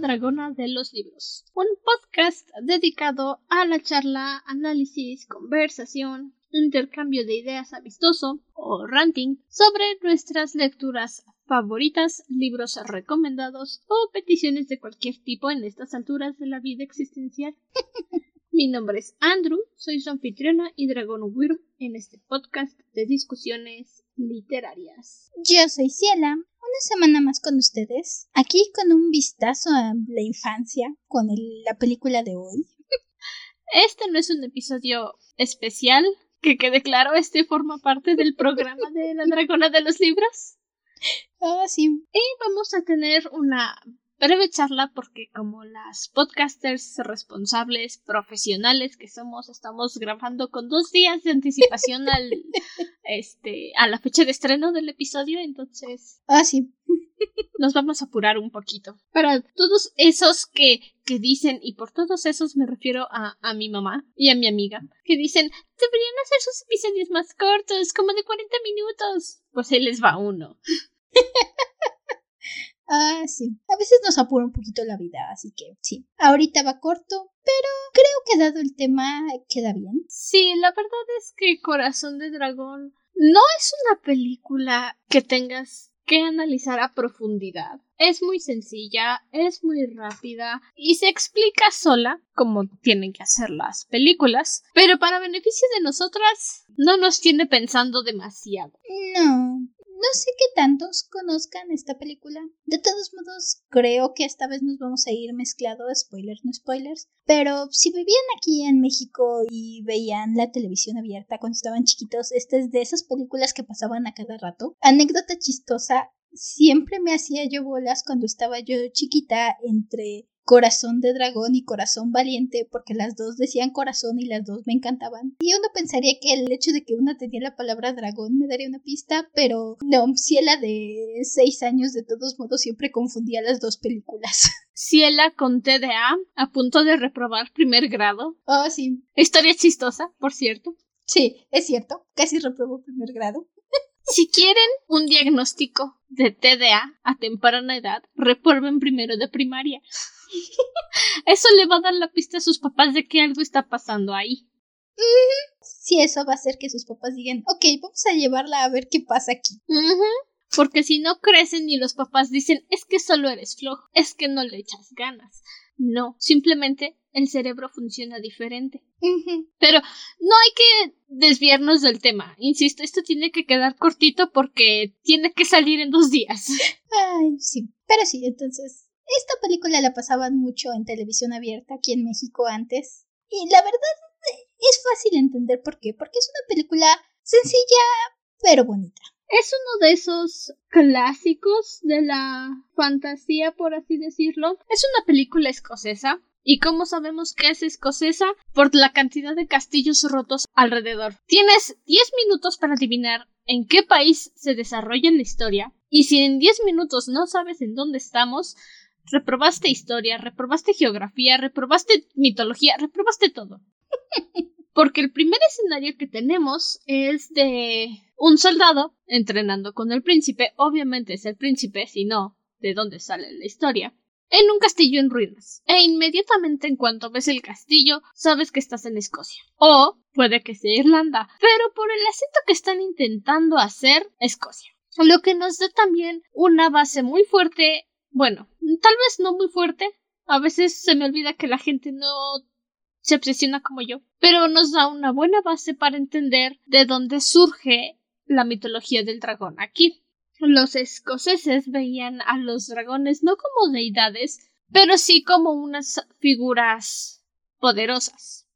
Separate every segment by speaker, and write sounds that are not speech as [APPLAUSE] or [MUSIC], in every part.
Speaker 1: Dragona de los Libros, un podcast dedicado a la charla, análisis, conversación, intercambio de ideas amistoso o ranting sobre nuestras lecturas favoritas, libros recomendados o peticiones de cualquier tipo en estas alturas de la vida existencial. Mi nombre es Andrew, soy su anfitriona y Dragon Wyrm en este podcast de discusiones literarias.
Speaker 2: Yo soy Ciela, una semana más con ustedes, aquí con un vistazo a la infancia, con la película de hoy. [LAUGHS]
Speaker 1: Este no es un episodio especial, que quede claro, este forma parte del programa de la Dragona de los Libros. [LAUGHS]
Speaker 2: Ah, sí.
Speaker 1: Y vamos a tener una breve charla porque como las podcasters responsables profesionales que somos estamos grabando con dos días de anticipación al [LAUGHS] este a la fecha de estreno del episodio entonces
Speaker 2: ah sí. [LAUGHS]
Speaker 1: nos vamos a apurar un poquito. Para todos esos que que dicen y por todos esos me refiero a, a mi mamá y a mi amiga que dicen deberían hacer sus episodios más cortos como de 40 minutos pues ahí les va uno [LAUGHS]
Speaker 2: Ah, sí. A veces nos apura un poquito la vida, así que sí. Ahorita va corto, pero creo que dado el tema queda bien.
Speaker 1: Sí, la verdad es que Corazón de Dragón no es una película que tengas que analizar a profundidad. Es muy sencilla, es muy rápida y se explica sola, como tienen que hacer las películas, pero para beneficio de nosotras no nos tiene pensando demasiado.
Speaker 2: No, no sé qué tantos conozcan esta película. De todos modos, creo que esta vez nos vamos a ir mezclado, spoilers, no spoilers. Pero si vivían aquí en México y veían la televisión abierta cuando estaban chiquitos, esta es de esas películas que pasaban a cada rato. Anécdota chistosa, siempre me hacía yo bolas cuando estaba yo chiquita entre Corazón de Dragón y Corazón Valiente, porque las dos decían corazón y las dos me encantaban. Y uno pensaría que el hecho de que una tenía la palabra dragón me daría una pista, pero no, Ciela de seis años de todos modos siempre confundía las dos películas. [LAUGHS]
Speaker 1: Ciela con TDA, a punto de reprobar primer grado.
Speaker 2: Oh, sí.
Speaker 1: Historia chistosa, por cierto.
Speaker 2: Sí, es cierto, casi reprobó primer grado. [LAUGHS]
Speaker 1: Si quieren un diagnóstico de TDA a temprana edad, reprueben primero de primaria. [LAUGHS] Eso le va a dar la pista a sus papás de que algo está pasando ahí.
Speaker 2: Sí, eso va a hacer que sus papás digan, ok, vamos a llevarla a ver qué pasa aquí.
Speaker 1: Porque si no crecen y los papás dicen, es que solo eres flojo, es que no le echas ganas. No, simplemente el cerebro funciona diferente. Pero no hay que desviarnos del tema. Insisto, esto tiene que quedar cortito porque tiene que salir en dos días.
Speaker 2: Ay, sí. Pero sí, entonces esta película la pasaban mucho en televisión abierta aquí en México antes. Y la verdad es fácil entender por qué. Porque es una película sencilla pero bonita.
Speaker 1: Es uno de esos clásicos de la fantasía, por así decirlo. Es una película escocesa. ¿Y cómo sabemos que es escocesa? Por la cantidad de castillos rotos alrededor. Tienes 10 minutos para adivinar en qué país se desarrolla la historia. Y si en 10 minutos no sabes en dónde estamos, reprobaste historia, reprobaste geografía, reprobaste mitología, reprobaste todo. [LAUGHS] Porque el primer escenario que tenemos es de un soldado entrenando con el príncipe, obviamente es el príncipe, si no, ¿de dónde sale la historia? En un castillo en ruinas. E inmediatamente en cuanto ves el castillo, sabes que estás en Escocia. O puede que sea Irlanda, pero por el acento que están intentando hacer, Escocia. Lo que nos da también una base muy fuerte bueno, tal vez no muy fuerte. A veces se me olvida que la gente no se obsesiona como yo, pero nos da una buena base para entender de dónde surge la mitología del dragón aquí. Los escoceses veían a los dragones no como deidades, pero sí como unas figuras poderosas,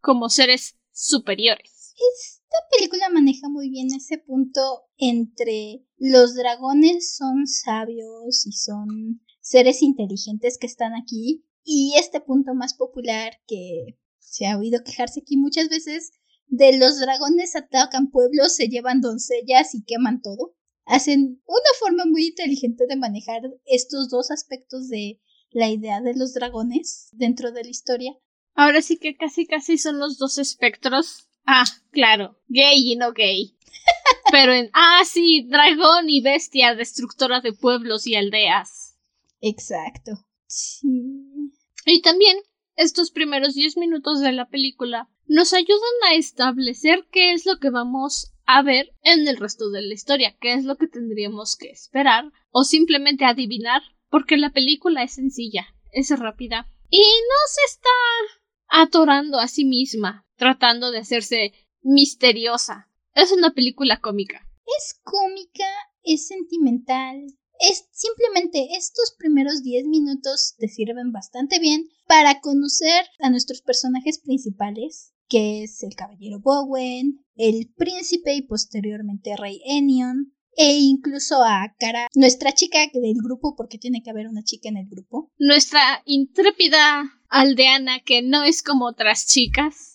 Speaker 1: como seres superiores.
Speaker 2: Esta película maneja muy bien ese punto entre los dragones son sabios y son seres inteligentes que están aquí y este punto más popular que se ha oído quejarse aquí muchas veces de los dragones atacan pueblos, se llevan doncellas y queman todo. Hacen una forma muy inteligente de manejar estos dos aspectos de la idea de los dragones dentro de la historia.
Speaker 1: Ahora sí que casi casi son los dos espectros. Ah, claro, gay y no gay. [LAUGHS] Pero en. Ah, sí, dragón y bestia destructora de pueblos y aldeas.
Speaker 2: Exacto. Sí.
Speaker 1: Y también estos primeros 10 minutos de la película nos ayudan a establecer qué es lo que vamos a ver en el resto de la historia, qué es lo que tendríamos que esperar o simplemente adivinar, porque la película es sencilla, es rápida y no se está atorando a sí misma, tratando de hacerse misteriosa. Es una película cómica.
Speaker 2: Es cómica, es sentimental, es simplemente estos primeros 10 minutos te sirven bastante bien para conocer a nuestros personajes principales, que es el caballero Bowen, el príncipe y posteriormente rey Enion, e incluso a Cara, nuestra chica del grupo, porque tiene que haber una chica en el grupo.
Speaker 1: Nuestra intrépida aldeana que no es como otras chicas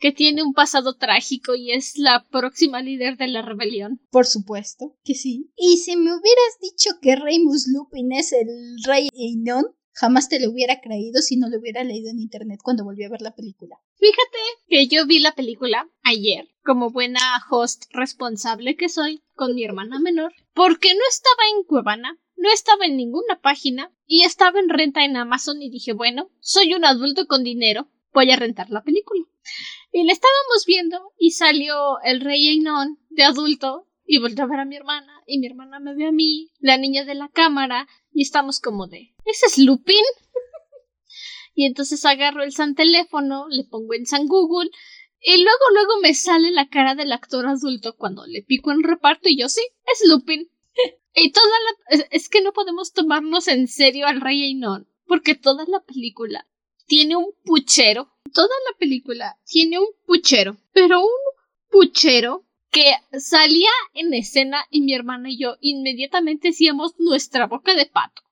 Speaker 1: que tiene un pasado trágico y es la próxima líder de la rebelión.
Speaker 2: Por supuesto que sí. Y si me hubieras dicho que Remus Lupin es el rey Einon, jamás te lo hubiera creído si no lo hubiera leído en internet cuando volví a ver la película.
Speaker 1: Fíjate que yo vi la película ayer, como buena host responsable que soy, con mi hermana menor, porque no estaba en Cuevana, no estaba en ninguna página y estaba en renta en Amazon y dije, bueno, soy un adulto con dinero, voy a rentar la película. Y la estábamos viendo y salió el rey Einon de adulto y volvió a ver a mi hermana y mi hermana me ve a mí, la niña de la cámara y estamos como de ¿Ese es Lupin? [LAUGHS] y entonces agarro el San teléfono, le pongo en San Google y luego luego me sale la cara del actor adulto cuando le pico en reparto y yo sí, es Lupin. [LAUGHS] y toda la es que no podemos tomarnos en serio al rey Einon porque toda la película tiene un puchero. Toda la película tiene un puchero, pero un puchero que salía en escena y mi hermana y yo inmediatamente hacíamos nuestra boca de pato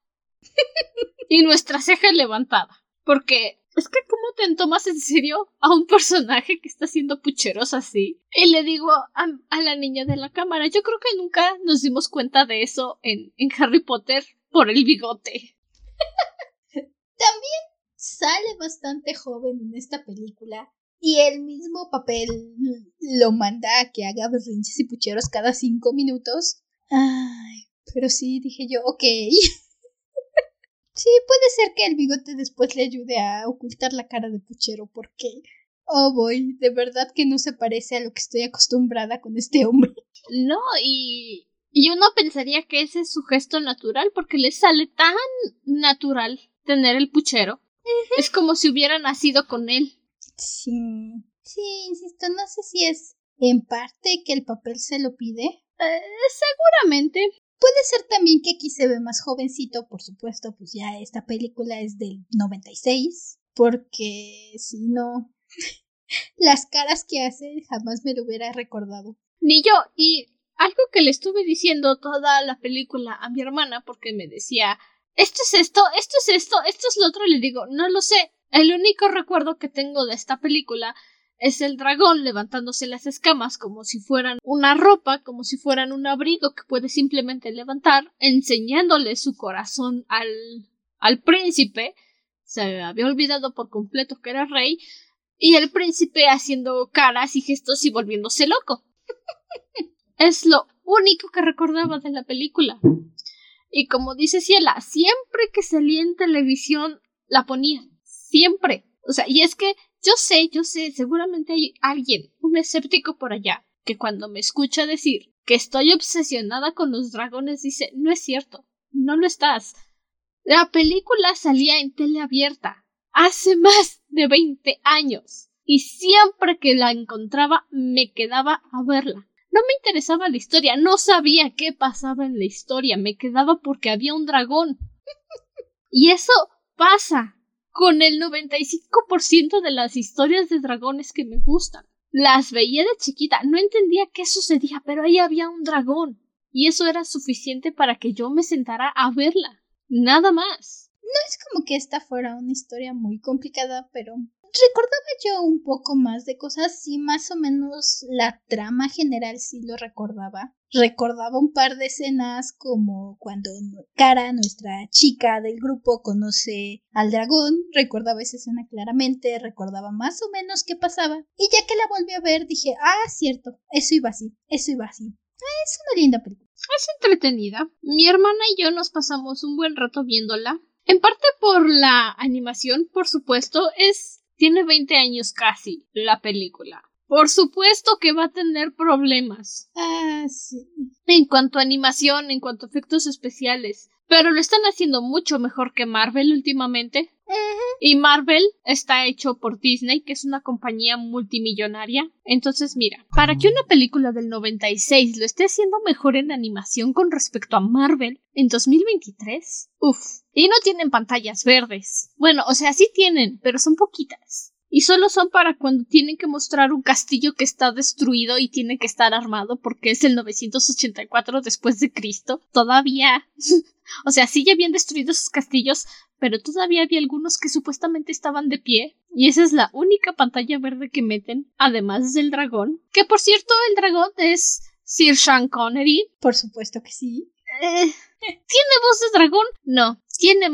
Speaker 1: [LAUGHS] y nuestra ceja levantada. Porque es que cómo te tomas en serio a un personaje que está haciendo pucheros así. Y le digo a, la niña de la cámara, yo creo que nunca nos dimos cuenta de eso en, en Harry Potter por el bigote. [LAUGHS]
Speaker 2: También sale bastante joven en esta película y el mismo papel lo manda a que haga berrinches y pucheros cada cinco minutos. Ay, pero sí, dije yo, ok. [LAUGHS] sí, puede ser que el bigote después le ayude a ocultar la cara de puchero, porque... Oh, boy, de verdad que no se parece a lo que estoy acostumbrada con este hombre.
Speaker 1: No, y... Y uno pensaría que ese es su gesto natural porque le sale tan natural tener el puchero. Es como si hubiera nacido con él.
Speaker 2: Sí. Sí, insisto, no sé si es en parte que el papel se lo pide.
Speaker 1: Eh, seguramente.
Speaker 2: Puede ser también que aquí se ve más jovencito, por supuesto, pues ya esta película es del 96, porque si no, [LAUGHS] las caras que hace jamás me lo hubiera recordado.
Speaker 1: Ni yo, y algo que le estuve diciendo toda la película a mi hermana, porque me decía, esto es esto, esto es esto, esto es lo otro, le digo, no lo sé. El único recuerdo que tengo de esta película es el dragón levantándose las escamas como si fueran una ropa, como si fueran un abrigo que puede simplemente levantar, enseñándole su corazón al, al príncipe. Se había olvidado por completo que era rey. Y el príncipe haciendo caras y gestos y volviéndose loco. [LAUGHS] es lo único que recordaba de la película. Y como dice Ciela, siempre que salía en televisión la ponía. Siempre. O sea, y es que yo sé, yo sé, seguramente hay alguien, un escéptico por allá, que cuando me escucha decir que estoy obsesionada con los dragones dice, no es cierto, no lo estás. La película salía en tele abierta hace más de 20 años y siempre que la encontraba me quedaba a verla. No me interesaba la historia, no sabía qué pasaba en la historia, me quedaba porque había un dragón. [LAUGHS] y eso pasa con el 95% de las historias de dragones que me gustan. Las veía de chiquita, no entendía qué sucedía, pero ahí había un dragón. Y eso era suficiente para que yo me sentara a verla. Nada más.
Speaker 2: No es como que esta fuera una historia muy complicada, pero recordaba yo un poco más de cosas, sí, más o menos la trama general sí lo recordaba. Recordaba un par de escenas como cuando Cara, nuestra chica del grupo, conoce al dragón, recordaba esa escena claramente, recordaba más o menos qué pasaba. Y ya que la volví a ver dije, ah, cierto, eso iba así, eso iba así. Ah, es una linda película.
Speaker 1: Es entretenida. Mi hermana y yo nos pasamos un buen rato viéndola. En parte por la animación, por supuesto, es tiene 20 años casi la película. Por supuesto que va a tener problemas.
Speaker 2: Ah, sí.
Speaker 1: En cuanto a animación, en cuanto a efectos especiales. Pero lo están haciendo mucho mejor que Marvel últimamente. Y Marvel está hecho por Disney, que es una compañía multimillonaria. Entonces, mira, para que una película del 96 lo esté haciendo mejor en animación con respecto a Marvel en 2023, uff. Y no tienen pantallas verdes. Bueno, o sea, sí tienen, pero son poquitas y solo son para cuando tienen que mostrar un castillo que está destruido y tiene que estar armado porque es el 984 después de Cristo. Todavía, [LAUGHS] o sea, sí ya habían destruido sus castillos, pero todavía había algunos que supuestamente estaban de pie y esa es la única pantalla verde que meten, además del dragón, que por cierto el dragón es Sir Sean Connery.
Speaker 2: Por supuesto que sí.
Speaker 1: Eh, ¿Tiene voz de dragón? No. Tiene,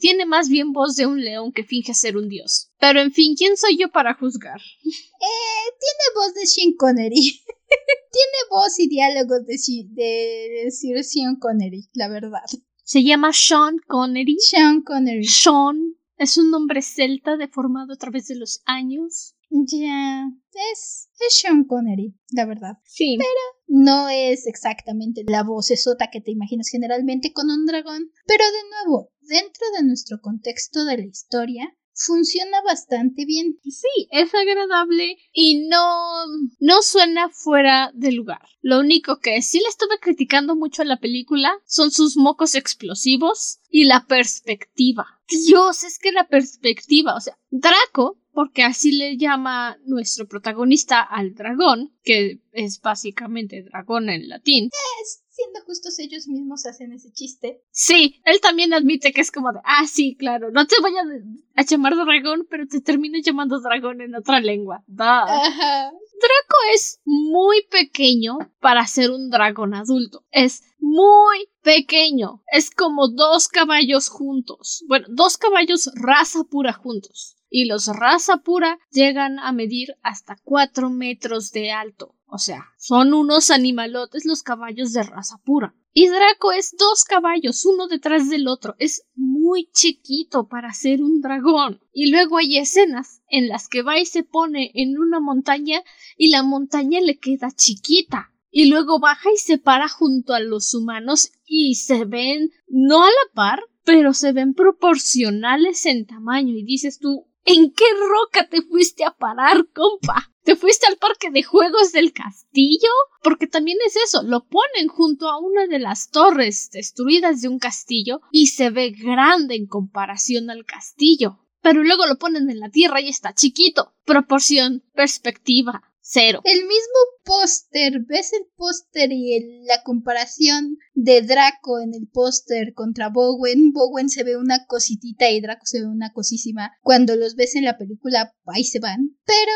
Speaker 1: tiene más bien voz de un león que finge ser un dios. Pero en fin, ¿quién soy yo para juzgar?
Speaker 2: Eh, tiene voz de Sean Connery. [LAUGHS] tiene voz y diálogos de, de Sir Sean Connery, la verdad.
Speaker 1: Se llama Sean Connery.
Speaker 2: Sean Connery.
Speaker 1: Sean es un nombre celta deformado a través de los años.
Speaker 2: Ya, es, es Sean Connery, la verdad.
Speaker 1: Sí.
Speaker 2: Pero no es exactamente la voz esota que te imaginas generalmente con un dragón. Pero de nuevo, dentro de nuestro contexto de la historia, funciona bastante bien.
Speaker 1: Sí, es agradable y no, no suena fuera de lugar. Lo único que sí le estuve criticando mucho a la película son sus mocos explosivos y la perspectiva. Dios, es que la perspectiva, o sea, Draco porque así le llama nuestro protagonista al dragón, que es básicamente dragón en latín.
Speaker 2: Es, siendo justos, ellos mismos hacen ese chiste.
Speaker 1: Sí, él también admite que es como de, ah, sí, claro, no te voy a, llamar dragón, pero te termino llamando dragón en otra lengua. Draco es muy pequeño para ser un dragón adulto. Es muy pequeño. Es como dos caballos juntos. Bueno, dos caballos raza pura juntos y los raza pura llegan a medir hasta cuatro metros de alto. O sea, son unos animalotes los caballos de raza pura. Y Draco es dos caballos, uno detrás del otro. Es muy chiquito para ser un dragón. Y luego hay escenas en las que va y se pone en una montaña y la montaña le queda chiquita. Y luego baja y se para junto a los humanos y se ven no a la par, pero se ven proporcionales en tamaño. Y dices tú, ¿En qué roca te fuiste a parar, compa? ¿Te fuiste al parque de juegos del castillo? Porque también es eso, lo ponen junto a una de las torres destruidas de un castillo y se ve grande en comparación al castillo. Pero luego lo ponen en la tierra y está chiquito. Proporción, perspectiva, cero.
Speaker 2: El mismo póster, ves el póster y la comparación de Draco en el póster contra Bowen. Bowen se ve una cositita y Draco se ve una cosísima. Cuando los ves en la película, ahí se van. Pero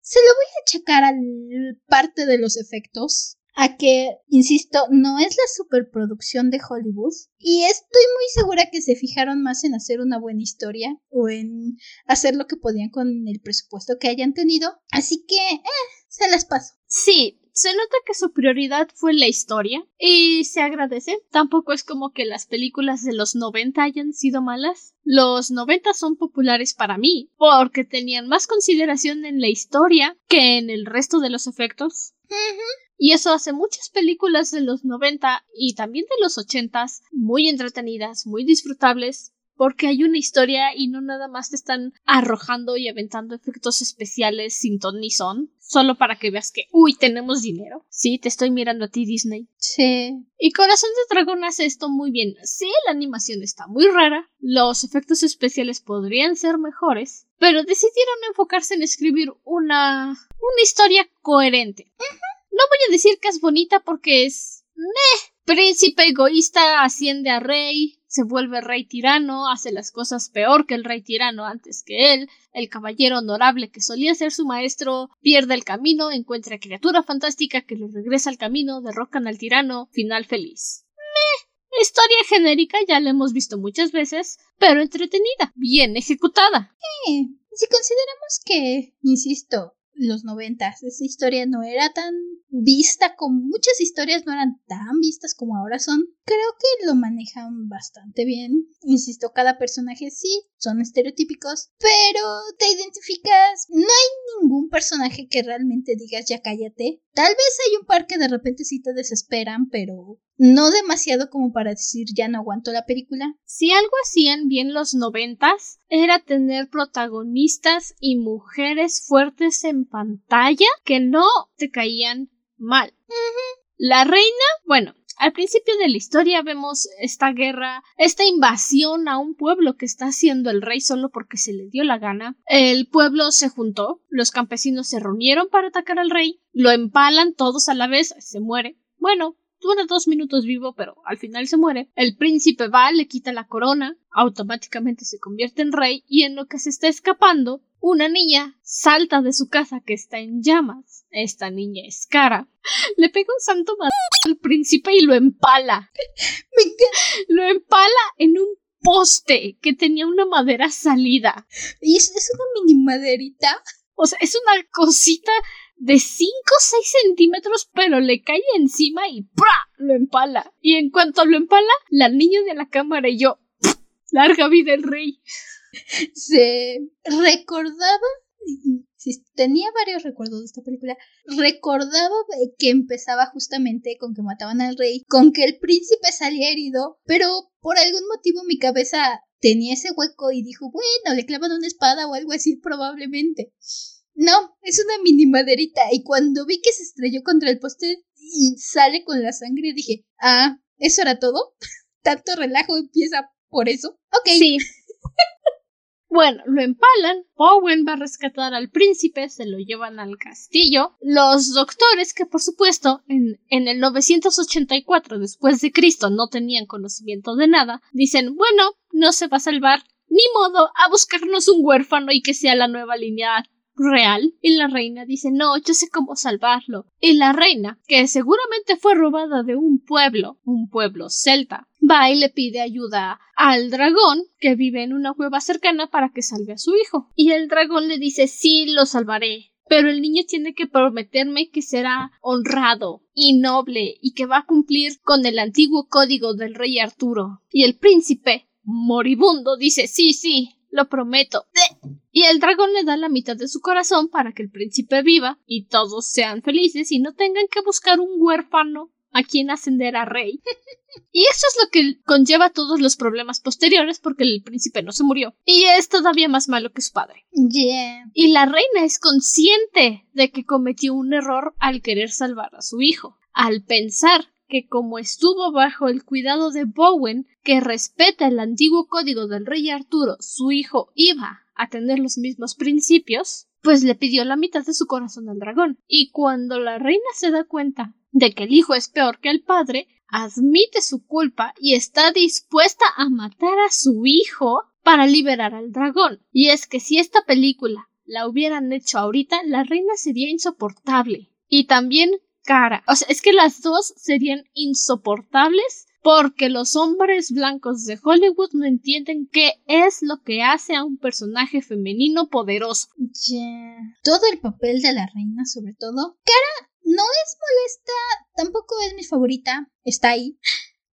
Speaker 2: se lo voy a achacar al parte de los efectos a que, insisto, no es la superproducción de Hollywood y estoy muy segura que se fijaron más en hacer una buena historia o en hacer lo que podían con el presupuesto que hayan tenido. Así que, eh, se las paso.
Speaker 1: Sí, se nota que su prioridad fue la historia y se agradece. Tampoco es como que las películas de los 90 hayan sido malas. Los 90 son populares para mí porque tenían más consideración en la historia que en el resto de los efectos. Y eso hace muchas películas de los 90 y también de los 80 muy entretenidas, muy disfrutables, porque hay una historia y no nada más te están arrojando y aventando efectos especiales sin ton ni son, solo para que veas que, uy, tenemos dinero. Sí, te estoy mirando a ti, Disney.
Speaker 2: Sí.
Speaker 1: Y Corazón de Dragón hace esto muy bien. Sí, la animación está muy rara, los efectos especiales podrían ser mejores, pero decidieron enfocarse en escribir una, una historia coherente. No voy a decir que es bonita porque es... Meh. Príncipe egoísta asciende a rey, se vuelve rey tirano, hace las cosas peor que el rey tirano antes que él, el caballero honorable que solía ser su maestro pierde el camino, encuentra criatura fantástica que le regresa al camino, derrocan al tirano, final feliz. Meh. Historia genérica ya la hemos visto muchas veces, pero entretenida, bien ejecutada.
Speaker 2: Sí, si consideramos que, insisto, los noventas. Esa historia no era tan vista como muchas historias no eran tan vistas como ahora son. Creo que lo manejan bastante bien. Insisto, cada personaje sí son estereotípicos, pero te identificas. No hay ningún personaje que realmente digas ya cállate. Tal vez hay un par que de repente sí te desesperan, pero no demasiado como para decir ya no aguanto la película.
Speaker 1: Si algo hacían bien los noventas era tener protagonistas y mujeres fuertes en pantalla que no te caían mal. La reina, bueno, al principio de la historia vemos esta guerra, esta invasión a un pueblo que está haciendo el rey solo porque se le dio la gana. El pueblo se juntó, los campesinos se reunieron para atacar al rey, lo empalan todos a la vez, se muere. Bueno, dura dos minutos vivo, pero al final se muere. El príncipe va, le quita la corona, automáticamente se convierte en rey y en lo que se está escapando, una niña salta de su casa que está en llamas. Esta niña es cara. Le pega un santo al príncipe y lo empala. [LAUGHS] Lo empala en un poste que tenía una madera salida.
Speaker 2: ¿Y es, es una mini maderita?
Speaker 1: O sea, es una cosita de 5 o 6 centímetros, pero le cae encima y ¡pra! lo empala. Y en cuanto lo empala, la niña de la cámara y yo, larga vida el rey. [LAUGHS]
Speaker 2: Se recordaba, tenía varios recuerdos de esta película, recordaba que empezaba justamente con que mataban al rey, con que el príncipe salía herido, pero por algún motivo mi cabeza tenía ese hueco y dijo, bueno, le clavan una espada o algo así probablemente. No, es una mini maderita. Y cuando vi que se estrelló contra el poste y sale con la sangre, dije, ah, ¿eso era todo? [LAUGHS] ¿Tanto relajo empieza por eso? Ok.
Speaker 1: Sí. [LAUGHS] Bueno, lo empalan, Bowen va a rescatar al príncipe, se lo llevan al castillo. Los doctores, que por supuesto en, en el 984 después de Cristo no tenían conocimiento de nada, dicen, bueno, no se va a salvar, ni modo, a buscarnos un huérfano y que sea la nueva línea real y la reina dice no, yo sé cómo salvarlo. Y la reina, que seguramente fue robada de un pueblo, un pueblo celta, va y le pide ayuda al dragón que vive en una cueva cercana para que salve a su hijo. Y el dragón le dice sí, lo salvaré. Pero el niño tiene que prometerme que será honrado y noble y que va a cumplir con el antiguo código del rey Arturo. Y el príncipe, moribundo, dice sí, sí, lo prometo. Y el dragón le da la mitad de su corazón para que el príncipe viva y todos sean felices y no tengan que buscar un huérfano a quien ascender a rey. [LAUGHS] Y eso es lo que conlleva todos los problemas posteriores porque el príncipe no se murió. Y es todavía más malo que su padre. Y la reina es consciente de que cometió un error al querer salvar a su hijo. Al pensar que como estuvo bajo el cuidado de Bowen, que respeta el antiguo código del rey Arturo, su hijo iba a tener los mismos principios, pues le pidió la mitad de su corazón al dragón. Y cuando la reina se da cuenta de que el hijo es peor que el padre, admite su culpa y está dispuesta a matar a su hijo para liberar al dragón. Y es que si esta película la hubieran hecho ahorita, la reina sería insoportable. Y también cara. O sea, es que las dos serían insoportables porque los hombres blancos de Hollywood no entienden qué es lo que hace a un personaje femenino poderoso.
Speaker 2: Todo el papel de la reina, sobre todo. Cara no es molesta, tampoco es mi favorita, está ahí.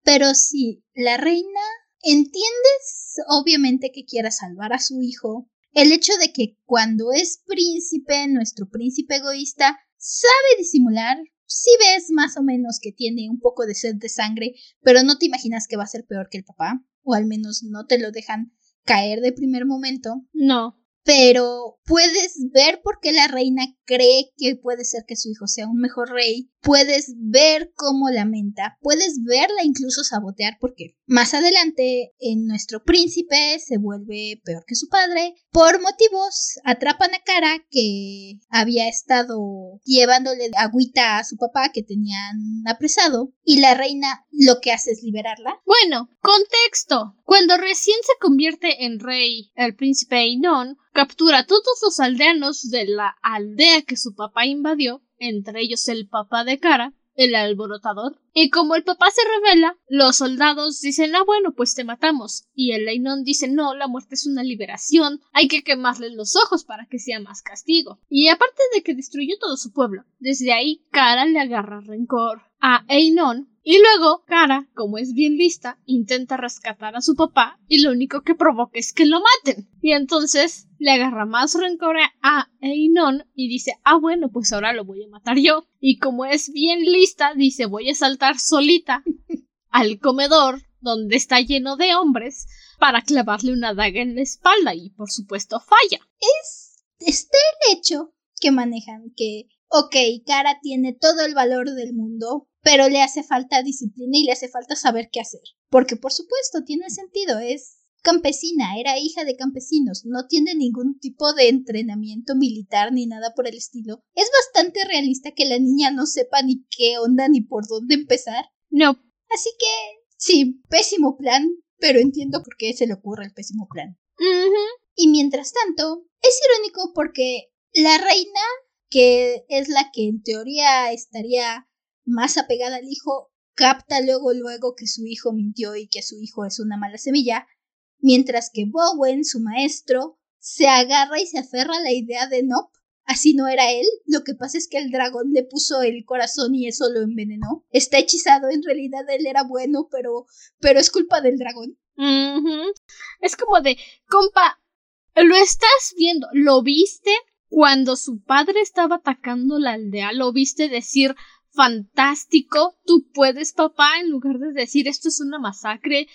Speaker 2: Pero sí, la reina, entiendes obviamente que quiera salvar a su hijo. El hecho de que cuando es príncipe, nuestro príncipe egoísta, sabe disimular, si ves más o menos que tiene un poco de sed de sangre, pero no te imaginas que va a ser peor que el papá, o al menos no te lo dejan caer de primer momento.
Speaker 1: No
Speaker 2: pero puedes ver por qué la reina cree que puede ser que su hijo sea un mejor rey, puedes ver cómo lamenta, puedes verla incluso sabotear porque más adelante en nuestro príncipe se vuelve peor que su padre por motivos atrapan a Cara que había estado llevándole agüita a su papá que tenían apresado y la reina lo que hace es liberarla.
Speaker 1: Bueno, contexto. Cuando recién se convierte en rey el príncipe Ainon, captura a todos los aldeanos de la aldea que su papá invadió, entre ellos el papá de Cara, el alborotador, Y como el papá se revela, los soldados dicen, ah, bueno, pues te matamos. Y el Leinon dice, no, la muerte es una liberación, hay que quemarle los ojos para que sea más castigo. Y aparte de que destruyó todo su pueblo, desde ahí Kara le agarra rencor a Einon y luego, Kara, como es bien lista, intenta rescatar a su papá y lo único que provoca es que lo maten. Y entonces le agarra más rencor a Einon y dice, ah bueno, pues ahora lo voy a matar yo. Y como es bien lista, dice, voy a saltar solita [LAUGHS] al comedor donde está lleno de hombres para clavarle una daga en la espalda y por supuesto falla.
Speaker 2: Es este el hecho que manejan que, ok, Kara tiene todo el valor del mundo, pero le hace falta disciplina y le hace falta saber qué hacer. Porque por supuesto tiene sentido, es campesina, era hija de campesinos, no tiene ningún tipo de entrenamiento militar ni nada por el estilo. Es bastante realista que la niña no sepa ni qué onda ni por dónde empezar.
Speaker 1: No.
Speaker 2: Así que, sí, pésimo plan, pero entiendo por qué se le ocurre el pésimo plan. Y mientras tanto, es irónico porque la reina, que es la que en teoría estaría más apegada al hijo, capta luego luego que su hijo mintió y que su hijo es una mala semilla, mientras que Bowen, su maestro, se agarra y se aferra a la idea de no, así no era él, lo que pasa es que el dragón le puso el corazón y eso lo envenenó. Está hechizado, en realidad él era bueno, pero pero es culpa del dragón.
Speaker 1: Es como de, compa, lo estás viendo, lo viste cuando su padre estaba atacando la aldea, lo viste decir fantástico, tú puedes, papá, en lugar de decir esto es una masacre.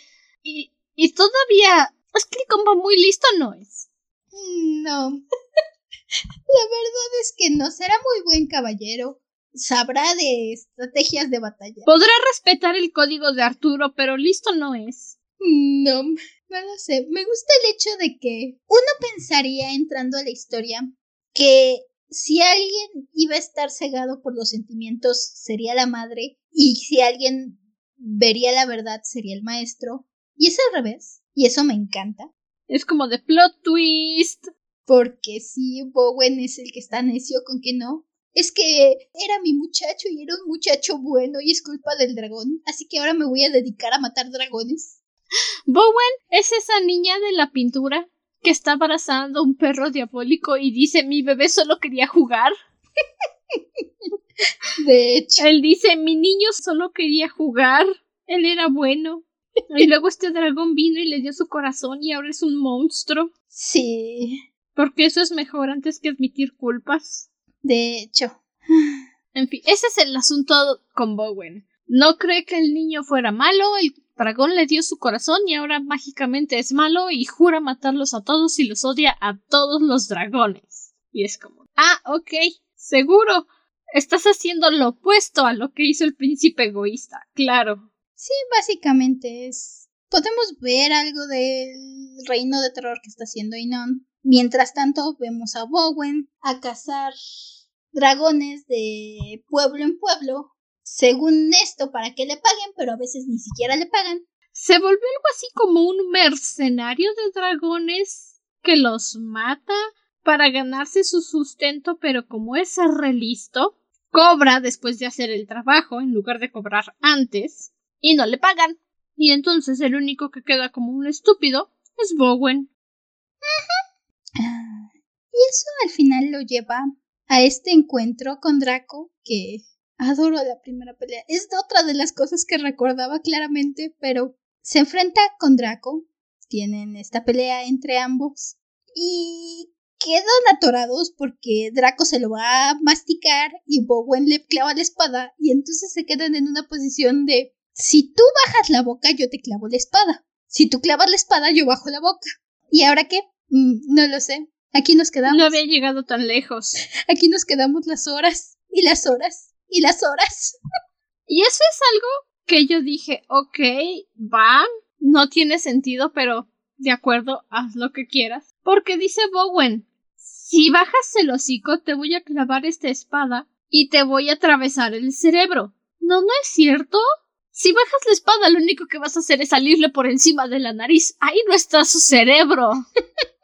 Speaker 1: Y, y todavía, es que compa muy listo no es.
Speaker 2: No. [LAUGHS] La verdad es que no será muy buen caballero. Sabrá de estrategias de batalla.
Speaker 1: Podrá respetar el código de Arturo, pero listo no es.
Speaker 2: No, no lo sé. Me gusta el hecho de que uno pensaría entrando a la historia que si alguien iba a estar cegado por los sentimientos, sería la madre, y si alguien vería la verdad, sería el maestro. Y es al revés, y eso me encanta.
Speaker 1: Es como de plot twist.
Speaker 2: Porque si Bowen es el que está necio con que no. Es que era mi muchacho y era un muchacho bueno y es culpa del dragón, así que ahora me voy a dedicar a matar dragones.
Speaker 1: Bowen es esa niña de la pintura que está abrazando a un perro diabólico y dice mi bebé solo quería jugar. [LAUGHS]
Speaker 2: De hecho.
Speaker 1: Él dice mi niño solo quería jugar. Él era bueno. Y luego este dragón vino y le dio su corazón y ahora es un monstruo.
Speaker 2: Sí.
Speaker 1: Porque eso es mejor antes que admitir culpas.
Speaker 2: De hecho.
Speaker 1: En fin, ese es el asunto con Bowen. No cree que el niño fuera malo, el dragón le dio su corazón y ahora mágicamente es malo y jura matarlos a todos y los odia a todos los dragones. Y es como, ah, ok, seguro. Estás haciendo lo opuesto a lo que hizo el príncipe egoísta, claro.
Speaker 2: Sí, básicamente es. Podemos ver algo del reino de terror que está haciendo Inon. Mientras tanto, vemos a Bowen a cazar dragones de pueblo en pueblo según esto, para que le paguen, pero a veces ni siquiera le pagan.
Speaker 1: Se volvió algo así como un mercenario de dragones que los mata para ganarse su sustento, pero como es re listo, cobra después de hacer el trabajo en lugar de cobrar antes y no le pagan. Y entonces el único que queda como un estúpido es Bowen.
Speaker 2: Y eso al final lo lleva a este encuentro con Draco que Adoro la primera pelea. Es otra de las cosas que recordaba claramente, pero se enfrenta con Draco. Tienen esta pelea entre ambos. Y quedan atorados porque Draco se lo va a masticar y Bowen le clava la espada y entonces se quedan en una posición de si tú bajas la boca yo te clavo la espada. Si tú clavas la espada yo bajo la boca. ¿Y ahora qué? Mm, no lo sé. Aquí nos quedamos.
Speaker 1: No había llegado tan lejos. [LAUGHS]
Speaker 2: Aquí nos quedamos las horas y las horas y las horas. [LAUGHS]
Speaker 1: Y eso es algo que yo dije, ok, va, no tiene sentido, pero de acuerdo, haz lo que quieras. Porque dice Bowen, si bajas el hocico te voy a clavar esta espada y te voy a atravesar el cerebro. No, no es cierto. Si bajas la espada, lo único que vas a hacer es salirle por encima de la nariz. Ahí no está su cerebro. [LAUGHS]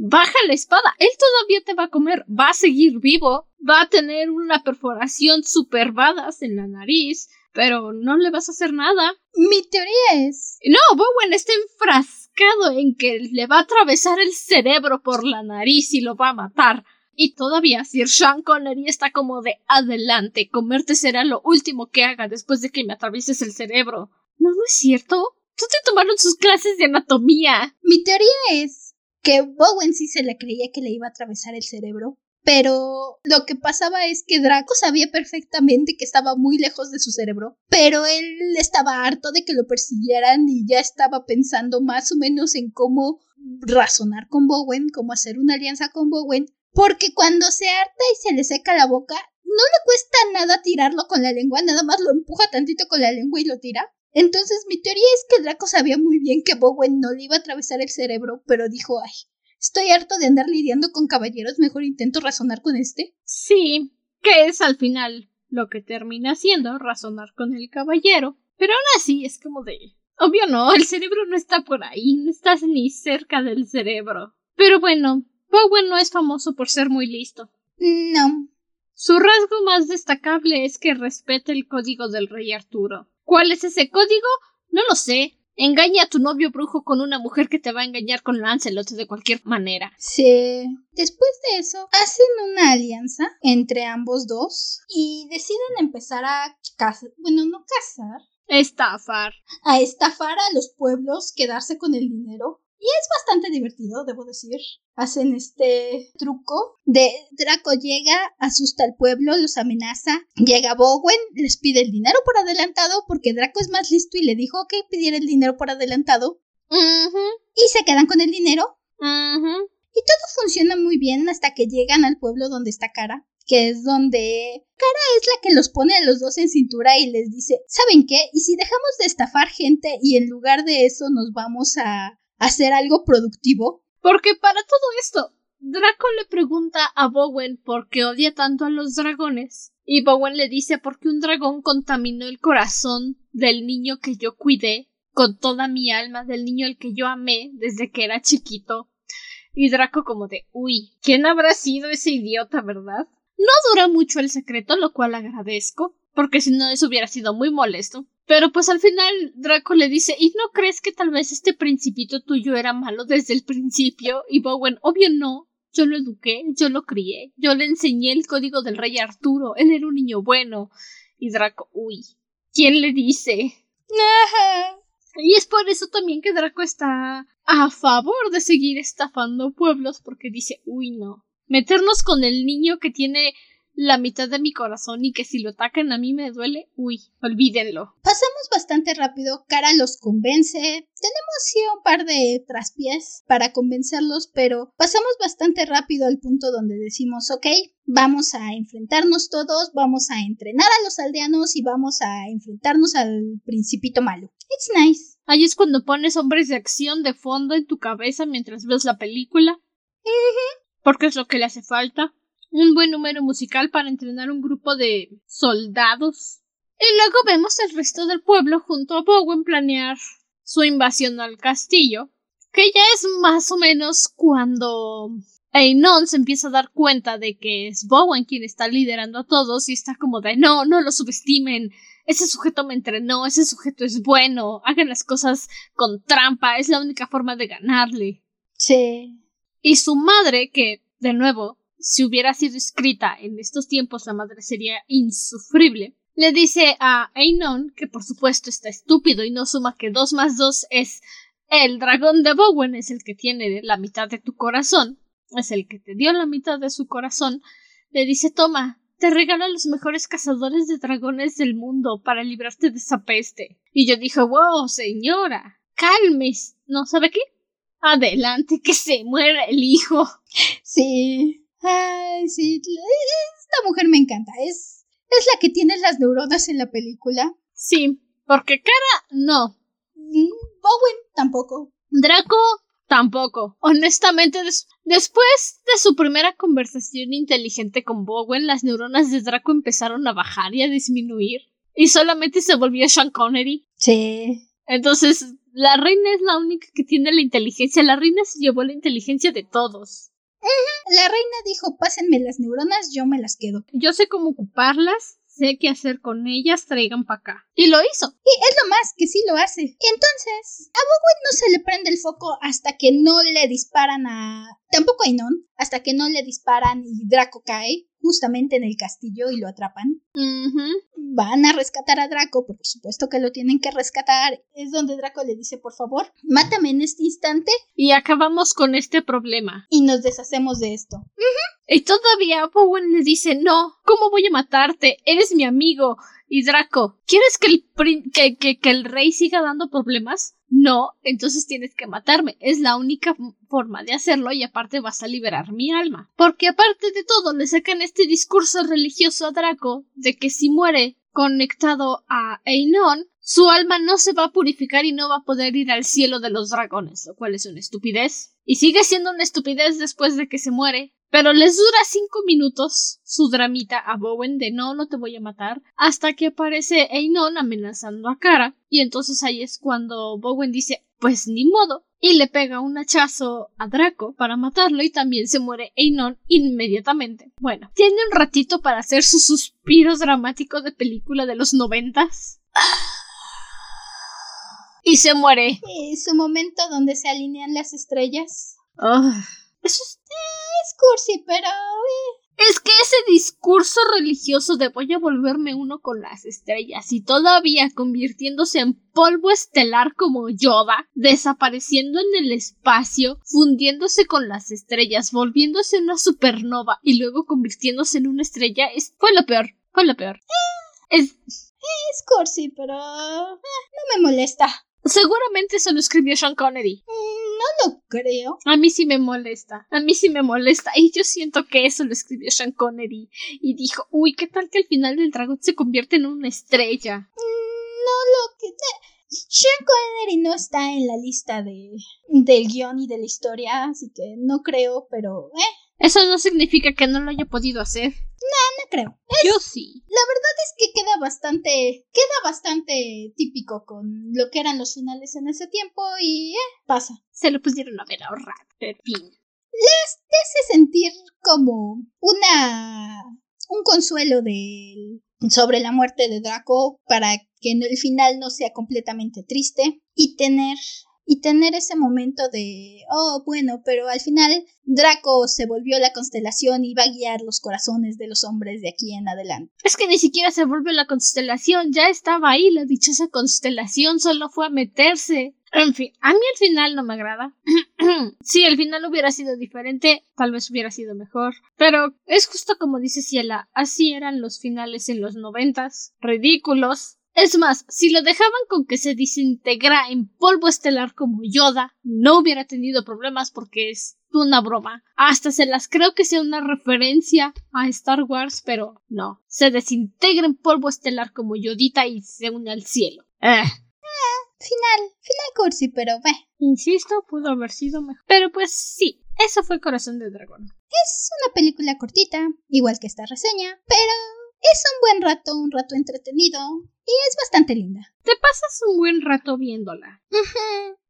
Speaker 1: baja la espada. Él todavía te va a comer. Va a seguir vivo. Va a tener una perforación super en la nariz. pero no le vas a hacer nada.
Speaker 2: Mi teoría es...
Speaker 1: No, Bowen está enfrascado en que le va a atravesar el cerebro por la nariz y lo va a matar. Y todavía Sir Sean Connery está como de adelante, comerte será lo último que haga después de que me atravieses el cerebro. No, no es cierto. Tú te tomaron sus clases de anatomía.
Speaker 2: Mi teoría es que Bowen sí se le creía que le iba a atravesar el cerebro, pero lo que pasaba es que Draco sabía perfectamente que estaba muy lejos de su cerebro, pero él estaba harto de que lo persiguieran y ya estaba pensando más o menos en cómo razonar con Bowen, cómo hacer una alianza con Bowen, porque cuando se harta y se le seca la boca, no le cuesta nada tirarlo con la lengua, nada más lo empuja tantito con la lengua y lo tira. Entonces mi teoría es que Draco sabía muy bien que Bowen no le iba a atravesar el cerebro, pero dijo, ay, Estoy harto de andar lidiando con caballeros, mejor intento razonar con este.
Speaker 1: Sí, que es al final lo que termina siendo razonar con el caballero. Pero aún así es como de... Obvio no, el cerebro no está por ahí, no estás ni cerca del cerebro. Pero bueno, Bowen no es famoso por ser muy listo.
Speaker 2: No.
Speaker 1: Su rasgo más destacable es que respeta el código del rey Arturo. ¿Cuál es ese código? No lo sé, Engaña a tu novio brujo con una mujer que te va a engañar con Lancelot de cualquier manera.
Speaker 2: Sí. Después de eso, hacen una alianza entre ambos dos y deciden empezar a cazar. Bueno, no cazar.
Speaker 1: Estafar.
Speaker 2: A estafar a los pueblos, quedarse con el dinero y es bastante divertido, debo decir. Hacen este truco de Draco llega, asusta al pueblo, los amenaza. Llega Bowen, les pide el dinero por adelantado porque Draco es más listo y le dijo que pidiera el dinero por adelantado. Y se quedan con el dinero. Y todo funciona muy bien hasta que llegan al pueblo donde está Cara que es donde Cara es la que los pone a los dos en cintura y les dice, ¿saben qué? ¿Y si dejamos de estafar gente y en lugar de eso nos vamos a hacer algo productivo.
Speaker 1: Porque para todo esto, Draco le pregunta a Bowen por qué odia tanto a los dragones. Y Bowen le dice porque un dragón contaminó el corazón del niño que yo cuidé con toda mi alma, del niño al que yo amé desde que era chiquito. Y Draco como de, uy, ¿quién habrá sido ese idiota, verdad? No dura mucho el secreto, lo cual agradezco, porque si no eso hubiera sido muy molesto. Pero pues al final Draco le dice, ¿y no crees que tal vez este principito tuyo era malo desde el principio? Y Bowen, obvio no. Yo lo eduqué, yo lo crié, yo le enseñé el código del rey Arturo, él era un niño bueno. Y Draco, uy, ¿quién le dice? Y es por eso también que Draco está a favor de seguir estafando pueblos, porque dice, uy, no. Meternos con el niño que tiene la mitad de mi corazón y que si lo atacan a mí me duele, uy, olvídenlo.
Speaker 2: Pasamos bastante rápido, Cara los convence, tenemos sí un par de traspiés para convencerlos, pero pasamos bastante rápido al punto donde decimos, ok, vamos a enfrentarnos todos, vamos a entrenar a los aldeanos y vamos a enfrentarnos al principito malo. It's nice.
Speaker 1: Ahí es cuando pones hombres de acción de fondo en tu cabeza mientras ves la película. Porque es lo que le hace falta un buen número musical para entrenar un grupo de soldados. Y luego vemos el resto del pueblo junto a Bowen planear su invasión al castillo, que ya es más o menos cuando Einon se empieza a dar cuenta de que es Bowen quien está liderando a todos y está como de no, no lo subestimen, ese sujeto me entrenó, ese sujeto es bueno, hagan las cosas con trampa, es la única forma de ganarle.
Speaker 2: Sí.
Speaker 1: Y su madre, que, de nuevo, si hubiera sido escrita en estos tiempos, la madre sería insufrible. Le dice a Einon que por supuesto está estúpido y no suma que dos más dos es el dragón de Bowen, es el que tiene la mitad de tu corazón, es el que te dio la mitad de su corazón. Le dice toma, te regalo a los mejores cazadores de dragones del mundo para librarte de esa peste. Y yo dije, wow, señora, calmes. ¿No sabe qué? Adelante, que se muera el hijo.
Speaker 2: Sí. Ay, sí, esta mujer me encanta. Es, es la que tiene las neuronas en la película.
Speaker 1: Sí, porque Cara no.
Speaker 2: Mm, Bowen tampoco.
Speaker 1: Draco tampoco. Honestamente, después de su primera conversación inteligente con Bowen, las neuronas de Draco empezaron a bajar y a disminuir. Y solamente se volvió Sean Connery.
Speaker 2: Sí.
Speaker 1: Entonces, la reina es la única que tiene la inteligencia. La reina se llevó la inteligencia de todos.
Speaker 2: La reina dijo, pásenme las neuronas, yo me las quedo.
Speaker 1: Yo sé cómo ocuparlas, sé qué hacer con ellas, traigan para acá. Y lo hizo.
Speaker 2: Y es lo más que sí lo hace. Entonces, a Bowen no se le prende el foco hasta que no le disparan a... Tampoco a Inon, hasta que no le disparan y Draco cae justamente en el castillo y lo atrapan. Van a rescatar a Draco, por supuesto que lo tienen que rescatar. Es donde Draco le dice, por favor, mátame en este instante.
Speaker 1: Y acabamos con este problema.
Speaker 2: Y nos deshacemos de esto.
Speaker 1: Y todavía Bowen le dice, no, ¿cómo voy a matarte? Eres mi amigo. Y Draco, ¿quieres que el, que, que el rey siga dando problemas? No, entonces tienes que matarme. Es la única forma de hacerlo y aparte vas a liberar mi alma. Porque aparte de todo le sacan este discurso religioso a Draco de que si muere conectado a Einon, su alma no se va a purificar y no va a poder ir al cielo de los dragones, lo cual es una estupidez. Y sigue siendo una estupidez después de que se muere, pero les dura cinco minutos su dramita a Bowen de no, no te voy a matar, hasta que aparece Einon amenazando a Kara, y entonces ahí es cuando Bowen dice, pues ni modo, y le pega un hachazo a Draco para matarlo y también se muere Einon inmediatamente. Bueno, tiene un ratito para hacer sus suspiros dramáticos de película de los noventas. Y se muere.
Speaker 2: Y su momento donde se alinean las estrellas.
Speaker 1: Ah.
Speaker 2: Eso es, es cursi, pero... Eh.
Speaker 1: Es que ese discurso religioso de voy a volverme uno con las estrellas y todavía convirtiéndose en polvo estelar como Yoda, desapareciendo en el espacio, fundiéndose con las estrellas, volviéndose una supernova y luego convirtiéndose en una estrella, es, fue lo peor, fue lo peor.
Speaker 2: es... Es cursi, pero... Eh, no me molesta.
Speaker 1: Seguramente se lo escribió Sean Connery.
Speaker 2: Mm, no lo creo.
Speaker 1: A mí sí me molesta. A mí sí me molesta. Y yo siento que eso lo escribió Sean Connery. Y dijo, uy, ¿qué tal que al final del dragón se convierte en una estrella?
Speaker 2: Mm, no lo que... Sean Connery no está en la lista de del guion y de la historia, así que no creo, pero... Eh.
Speaker 1: Eso no significa que no lo haya podido hacer.
Speaker 2: No, no creo.
Speaker 1: Yo sí.
Speaker 2: La verdad es que queda bastante, queda bastante típico con lo que eran los finales en ese tiempo y eh, pasa.
Speaker 1: Se lo pudieron haber ahorrado, pero fin.
Speaker 2: Les hace sentir como una un consuelo de sobre la muerte de Draco para que el final no sea completamente triste y tener y tener ese momento de, oh, bueno, pero al final Draco se volvió la constelación y va a guiar los corazones de los hombres de aquí en adelante.
Speaker 1: Es que ni siquiera se volvió la constelación, ya estaba ahí la dichosa constelación, solo fue a meterse. En fin, a mí el final no me agrada. [CLEARS THROAT] si el final hubiera sido diferente, tal vez hubiera sido mejor. Pero es justo como dice Ciela, así eran los finales en los noventas, ridículos, es más, si lo dejaban con que se desintegra en polvo estelar como Yoda, no hubiera tenido problemas porque es una broma. Hasta se las creo que sea una referencia a Star Wars, pero no. Se desintegra en polvo estelar como Yodita y se une al cielo. Eh.
Speaker 2: eh final, final cursi, pero ve.
Speaker 1: Insisto, pudo haber sido mejor. Pero pues sí, eso fue Corazón de Dragón.
Speaker 2: Es una película cortita, igual que esta reseña, pero es un buen rato, un rato entretenido y es bastante linda.
Speaker 1: Te pasas un buen rato viéndola.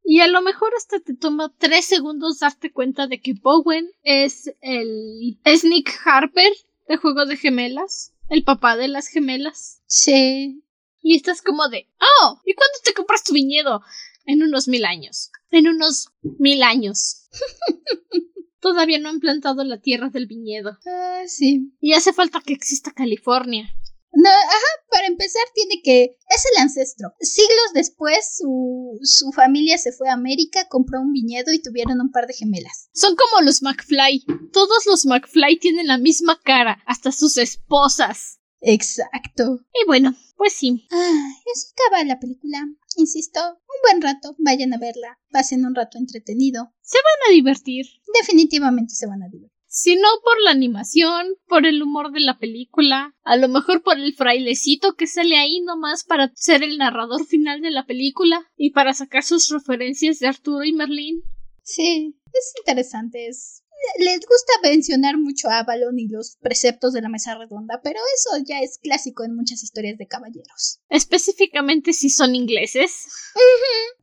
Speaker 1: Y a lo mejor hasta te toma tres segundos darte cuenta de que Bowen es el... es Nick Harper de Juego de Gemelas, el papá de las gemelas.
Speaker 2: Sí.
Speaker 1: Y estás como de, oh, ¿y cuándo te compras tu viñedo? En unos mil años. En unos mil años. [LAUGHS] Todavía no han plantado la tierra del viñedo.
Speaker 2: Ah, sí.
Speaker 1: Y hace falta que exista California.
Speaker 2: No, ajá, para empezar tiene que... Es el ancestro. Siglos después su, su familia se fue a América, compró un viñedo y tuvieron un par de gemelas.
Speaker 1: Son como los McFly. Todos los McFly tienen la misma cara, hasta sus esposas.
Speaker 2: Exacto.
Speaker 1: Y bueno, pues sí.
Speaker 2: Ah, así acaba la película. Insisto, un buen rato. Vayan a verla. Pasen un rato entretenido.
Speaker 1: Se van a divertir.
Speaker 2: Definitivamente se van a divertir.
Speaker 1: Si no por la animación, por el humor de la película, a lo mejor por el frailecito que sale ahí nomás para ser el narrador final de la película y para sacar sus referencias de Arturo y Merlín.
Speaker 2: Sí, es interesante, es les gusta mencionar mucho a Avalon y los preceptos de la mesa redonda, pero eso ya es clásico en muchas historias de caballeros.
Speaker 1: Específicamente si son ingleses.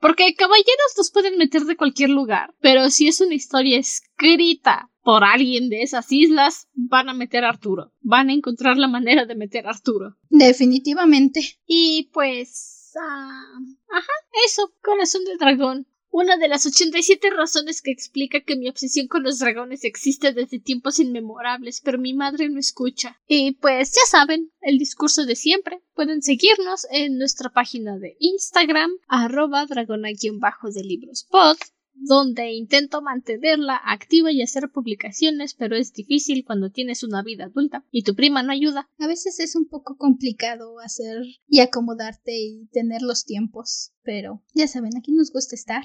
Speaker 1: Porque caballeros los pueden meter de cualquier lugar, pero si es una historia escrita por alguien de esas islas, van a meter a Arturo. Van a encontrar la manera de meter a Arturo.
Speaker 2: Definitivamente.
Speaker 1: Y pues... ah, ajá, eso, corazón del dragón. Una de las 87 razones que explica que mi obsesión con los dragones existe desde tiempos inmemorables, pero mi madre no escucha. Y pues ya saben, el discurso de siempre. Pueden seguirnos en nuestra página de Instagram, arroba dragona-de libros pod, donde intento mantenerla activa y hacer publicaciones, pero es difícil cuando tienes una vida adulta y tu prima no ayuda.
Speaker 2: A veces es un poco complicado hacer y acomodarte y tener los tiempos, pero ya saben, aquí nos gusta estar.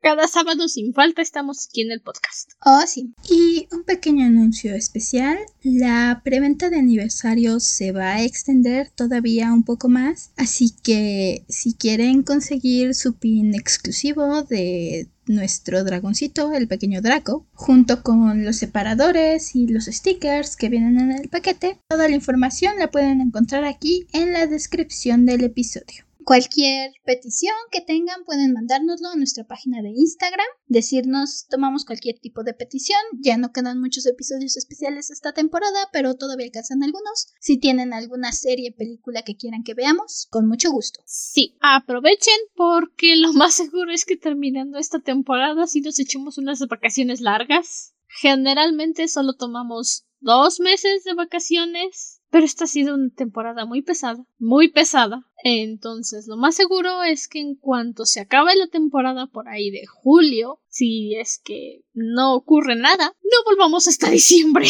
Speaker 1: Cada sábado sin falta estamos aquí en el podcast.
Speaker 2: Oh, sí. Y un pequeño anuncio especial. La preventa de aniversario se va a extender todavía un poco más. Así que si quieren conseguir su pin exclusivo de nuestro dragoncito, el pequeño Draco, junto con los separadores y los stickers que vienen en el paquete, toda la información la pueden encontrar aquí en la descripción del episodio. Cualquier petición que tengan pueden mandárnoslo a nuestra página de Instagram, decirnos tomamos cualquier tipo de petición, ya no quedan muchos episodios especiales esta temporada, pero todavía alcanzan algunos. Si tienen alguna serie, película que quieran que veamos, con mucho gusto.
Speaker 1: Sí, aprovechen porque lo más seguro es que terminando esta temporada si nos echemos unas vacaciones largas. Generalmente solo tomamos dos meses de vacaciones, pero esta ha sido una temporada muy pesada, muy pesada. Entonces, lo más seguro es que en cuanto se acabe la temporada por ahí de julio, si es que no ocurre nada, no volvamos hasta [LAUGHS] diciembre.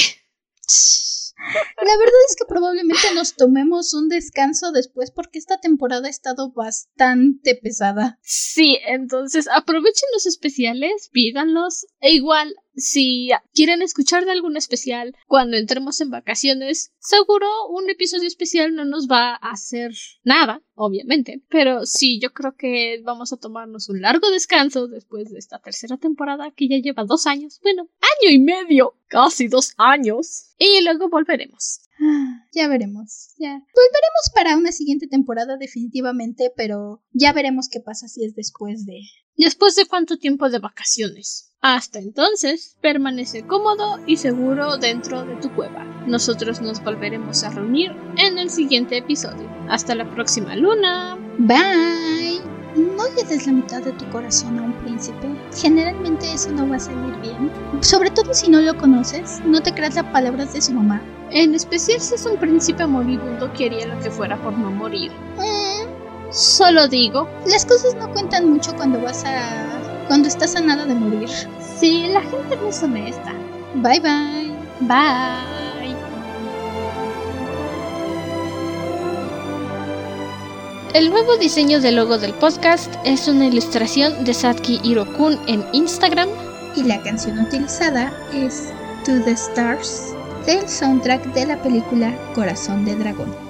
Speaker 2: La verdad es que probablemente nos tomemos un descanso después porque esta temporada ha estado bastante pesada.
Speaker 1: Sí, entonces aprovechen los especiales, pídanlos. E igual, si quieren escuchar de algún especial cuando entremos en vacaciones, seguro un episodio especial no nos va a hacer nada, obviamente. Pero sí, yo creo que vamos a tomarnos un largo descanso después de esta tercera temporada que ya lleva dos años. Bueno, año y medio, casi dos años. Y luego volveremos.
Speaker 2: Ah, Ya veremos. Ya. Volveremos para una siguiente temporada definitivamente, pero ya veremos qué pasa si es después de...
Speaker 1: Después de cuánto tiempo de vacaciones. Hasta entonces, permanece cómodo y seguro dentro de tu cueva. Nosotros nos volveremos a reunir en el siguiente episodio. Hasta la próxima luna.
Speaker 2: Bye. No le des la mitad de tu corazón a un príncipe. Generalmente eso no va a salir bien. Sobre todo si no lo conoces, no te creas las palabras de su mamá.
Speaker 1: En especial si es un príncipe moribundo que haría lo que fuera por no morir.
Speaker 2: Mm,
Speaker 1: Solo digo,
Speaker 2: las cosas no cuentan mucho cuando vas a... cuando estás a nada de morir.
Speaker 1: si la gente no es honesta.
Speaker 2: Bye bye.
Speaker 1: Bye. El nuevo diseño del logo del podcast es una ilustración de Satki Hirokun en Instagram.
Speaker 2: Y la canción utilizada es To the Stars del soundtrack de la película Corazón de Dragón.